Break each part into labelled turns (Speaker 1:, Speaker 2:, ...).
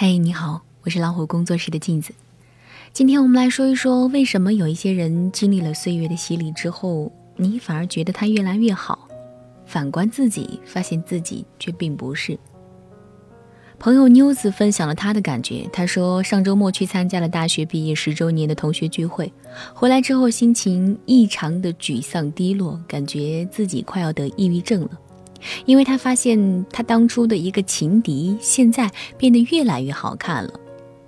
Speaker 1: 嘿，你好，我是老虎工作室的镜子。今天我们来说一说，为什么有一些人经历了岁月的洗礼之后，你反而觉得他越来越好，反观自己，发现自己却并不是。朋友妞子分享了她的感觉，她说上周末去参加了大学毕业十周年的同学聚会，回来之后心情异常的沮丧低落，感觉自己快要得抑郁症了。因为他发现他当初的一个情敌，现在变得越来越好看了。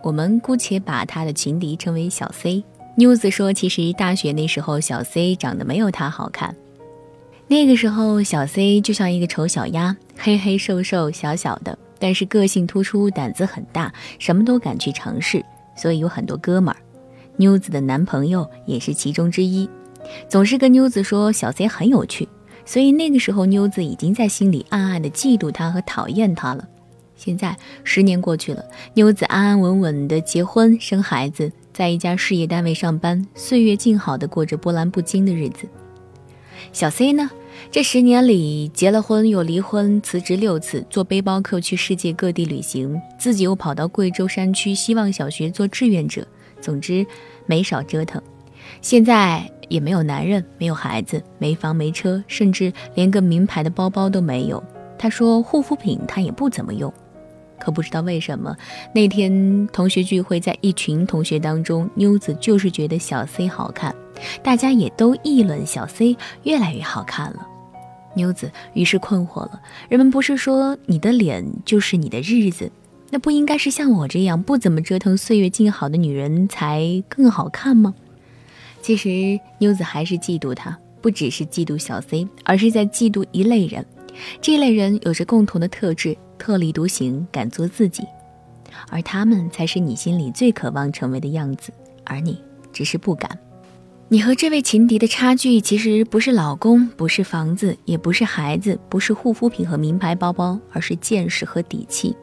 Speaker 1: 我们姑且把他的情敌称为小 C。妞子说，其实大学那时候小 C 长得没有他好看。那个时候小 C 就像一个丑小鸭，黑黑瘦瘦小小的，但是个性突出，胆子很大，什么都敢去尝试，所以有很多哥们儿。妞子的男朋友也是其中之一，总是跟妞子说小 C 很有趣。所以那个时候，妞子已经在心里暗暗的嫉妒他和讨厌他了。现在十年过去了，妞子安安稳稳的结婚生孩子，在一家事业单位上班，岁月静好的过着波澜不惊的日子。小 C 呢，这十年里结了婚又离婚，辞职六次，做背包客去世界各地旅行，自己又跑到贵州山区希望小学做志愿者，总之没少折腾。现在。也没有男人，没有孩子，没房没车，甚至连个名牌的包包都没有。他说护肤品他也不怎么用，可不知道为什么那天同学聚会，在一群同学当中，妞子就是觉得小 C 好看，大家也都议论小 C 越来越好看了。妞子于是困惑了：人们不是说你的脸就是你的日子，那不应该是像我这样不怎么折腾、岁月静好的女人才更好看吗？其实妞子还是嫉妒他，不只是嫉妒小 C，而是在嫉妒一类人。这类人有着共同的特质，特立独行，敢做自己，而他们才是你心里最渴望成为的样子，而你只是不敢。你和这位情敌的差距，其实不是老公，不是房子，也不是孩子，不是护肤品和名牌包包，而是见识和底气。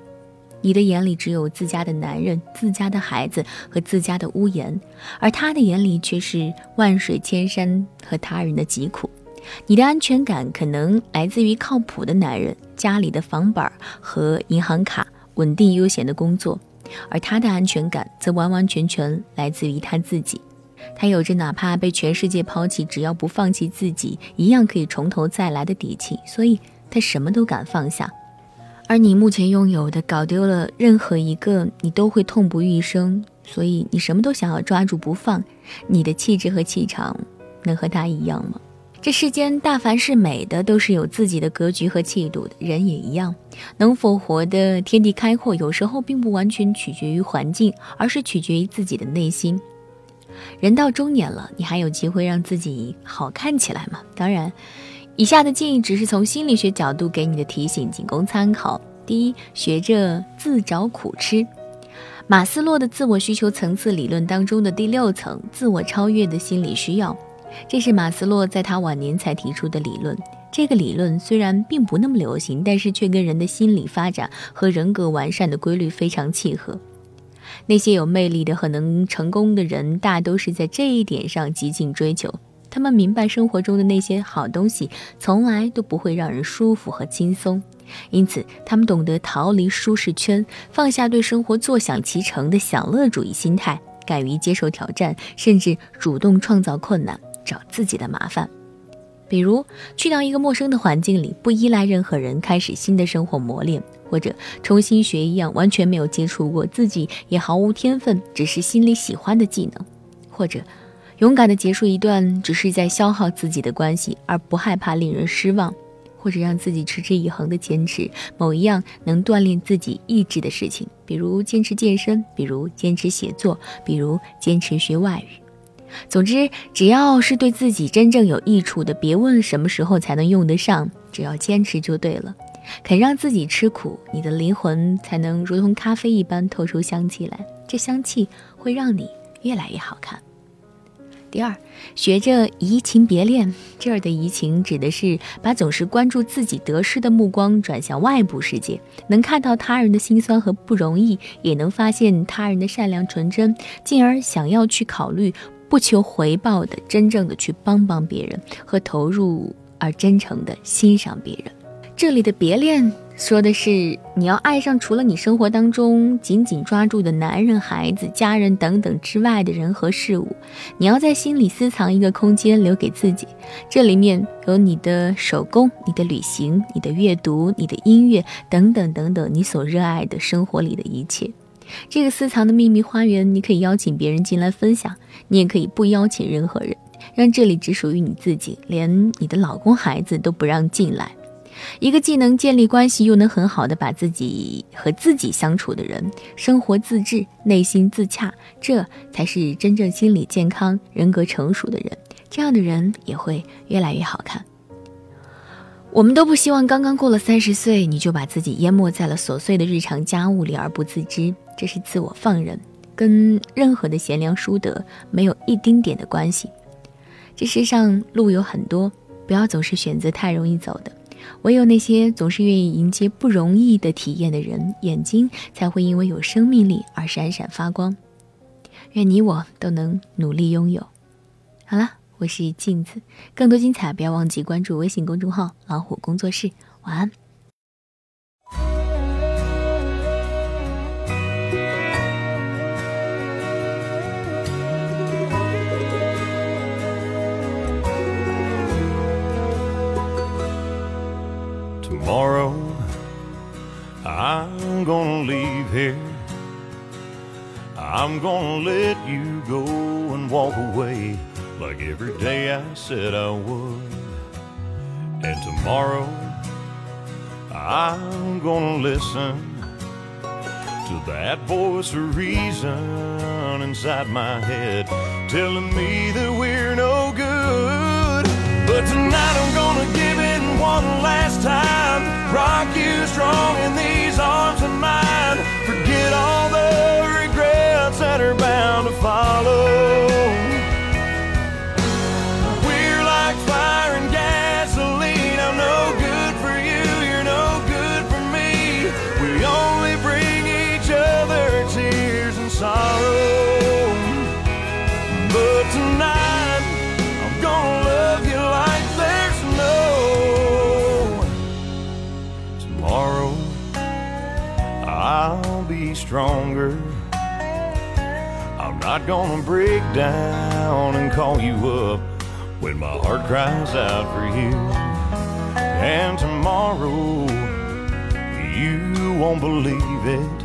Speaker 1: 你的眼里只有自家的男人、自家的孩子和自家的屋檐，而他的眼里却是万水千山和他人的疾苦。你的安全感可能来自于靠谱的男人、家里的房本和银行卡、稳定悠闲的工作，而他的安全感则完完全全来自于他自己。他有着哪怕被全世界抛弃，只要不放弃自己，一样可以从头再来的底气，所以他什么都敢放下。而你目前拥有的，搞丢了任何一个，你都会痛不欲生。所以你什么都想要抓住不放。你的气质和气场，能和他一样吗？这世间大凡是美的，都是有自己的格局和气度的。人也一样，能否活得天地开阔，有时候并不完全取决于环境，而是取决于自己的内心。人到中年了，你还有机会让自己好看起来吗？当然。以下的建议只是从心理学角度给你的提醒，仅供参考。第一，学着自找苦吃。马斯洛的自我需求层次理论当中的第六层，自我超越的心理需要，这是马斯洛在他晚年才提出的理论。这个理论虽然并不那么流行，但是却跟人的心理发展和人格完善的规律非常契合。那些有魅力的和能成功的人，大都是在这一点上极尽追求。他们明白生活中的那些好东西从来都不会让人舒服和轻松，因此他们懂得逃离舒适圈，放下对生活坐享其成的享乐主义心态，敢于接受挑战，甚至主动创造困难，找自己的麻烦。比如去到一个陌生的环境里，不依赖任何人，开始新的生活磨练，或者重新学一样完全没有接触过、自己也毫无天分，只是心里喜欢的技能，或者。勇敢地结束一段只是在消耗自己的关系，而不害怕令人失望，或者让自己持之以恒地坚持某一样能锻炼自己意志的事情，比如坚持健身，比如坚持写作，比如坚持学外语。总之，只要是对自己真正有益处的，别问什么时候才能用得上，只要坚持就对了。肯让自己吃苦，你的灵魂才能如同咖啡一般透出香气来，这香气会让你越来越好看。第二，学着移情别恋。这儿的移情指的是把总是关注自己得失的目光转向外部世界，能看到他人的辛酸和不容易，也能发现他人的善良纯真，进而想要去考虑不求回报的真正的去帮帮别人和投入而真诚的欣赏别人。这里的别恋说的是你要爱上除了你生活当中紧紧抓住的男人、孩子、家人等等之外的人和事物。你要在心里私藏一个空间，留给自己，这里面有你的手工、你的旅行、你的阅读、你的音乐等等等等，你所热爱的生活里的一切。这个私藏的秘密花园，你可以邀请别人进来分享，你也可以不邀请任何人，让这里只属于你自己，连你的老公、孩子都不让进来。一个既能建立关系，又能很好的把自己和自己相处的人，生活自治，内心自洽，这才是真正心理健康、人格成熟的人。这样的人也会越来越好看。我们都不希望刚刚过了三十岁，你就把自己淹没在了琐碎的日常家务里而不自知，这是自我放任，跟任何的贤良淑德没有一丁点的关系。这世上路有很多，不要总是选择太容易走的。唯有那些总是愿意迎接不容易的体验的人，眼睛才会因为有生命力而闪闪发光。愿你我都能努力拥有。好了，我是镜子，更多精彩不要忘记关注微信公众号“老虎工作室”。晚安。
Speaker 2: Tomorrow, I'm gonna leave here. I'm gonna let you go and walk away like every day I said I would. And tomorrow, I'm gonna listen to that voice of reason inside my head telling me that we're no good. But tonight I'm gonna in one last time, rock you strong in these arms of mine. Forget all the regrets that are bound to follow. Stronger. I'm not gonna break down and call you up when my heart cries out for you. And tomorrow, you won't believe it.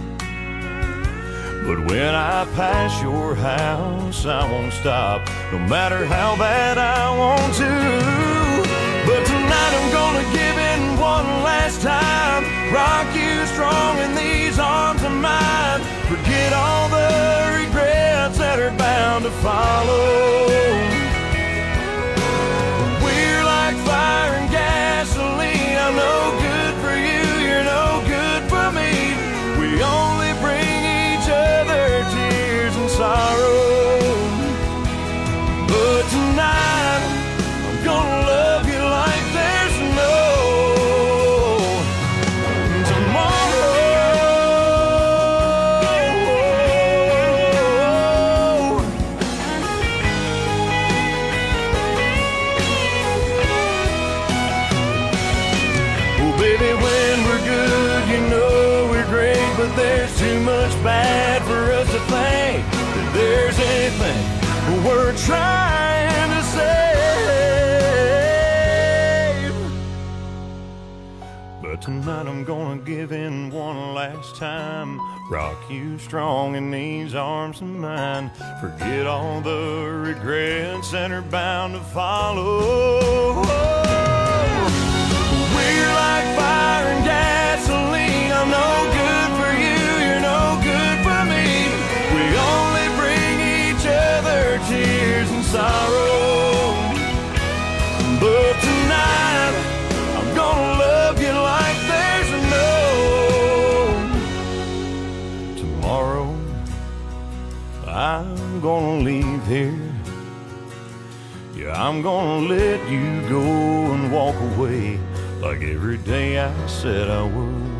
Speaker 2: But when I pass your house, I won't stop, no matter how bad I want to. But tonight I'm gonna give in one last time, rock you strong in these follow. There's too much bad for us to think that there's anything we're trying to save. But tonight I'm gonna give in one last time, rock you strong in these arms of mine. Forget all the regrets that are bound to follow. I'm gonna leave here. Yeah, I'm gonna let you go and walk away like every day I said I would.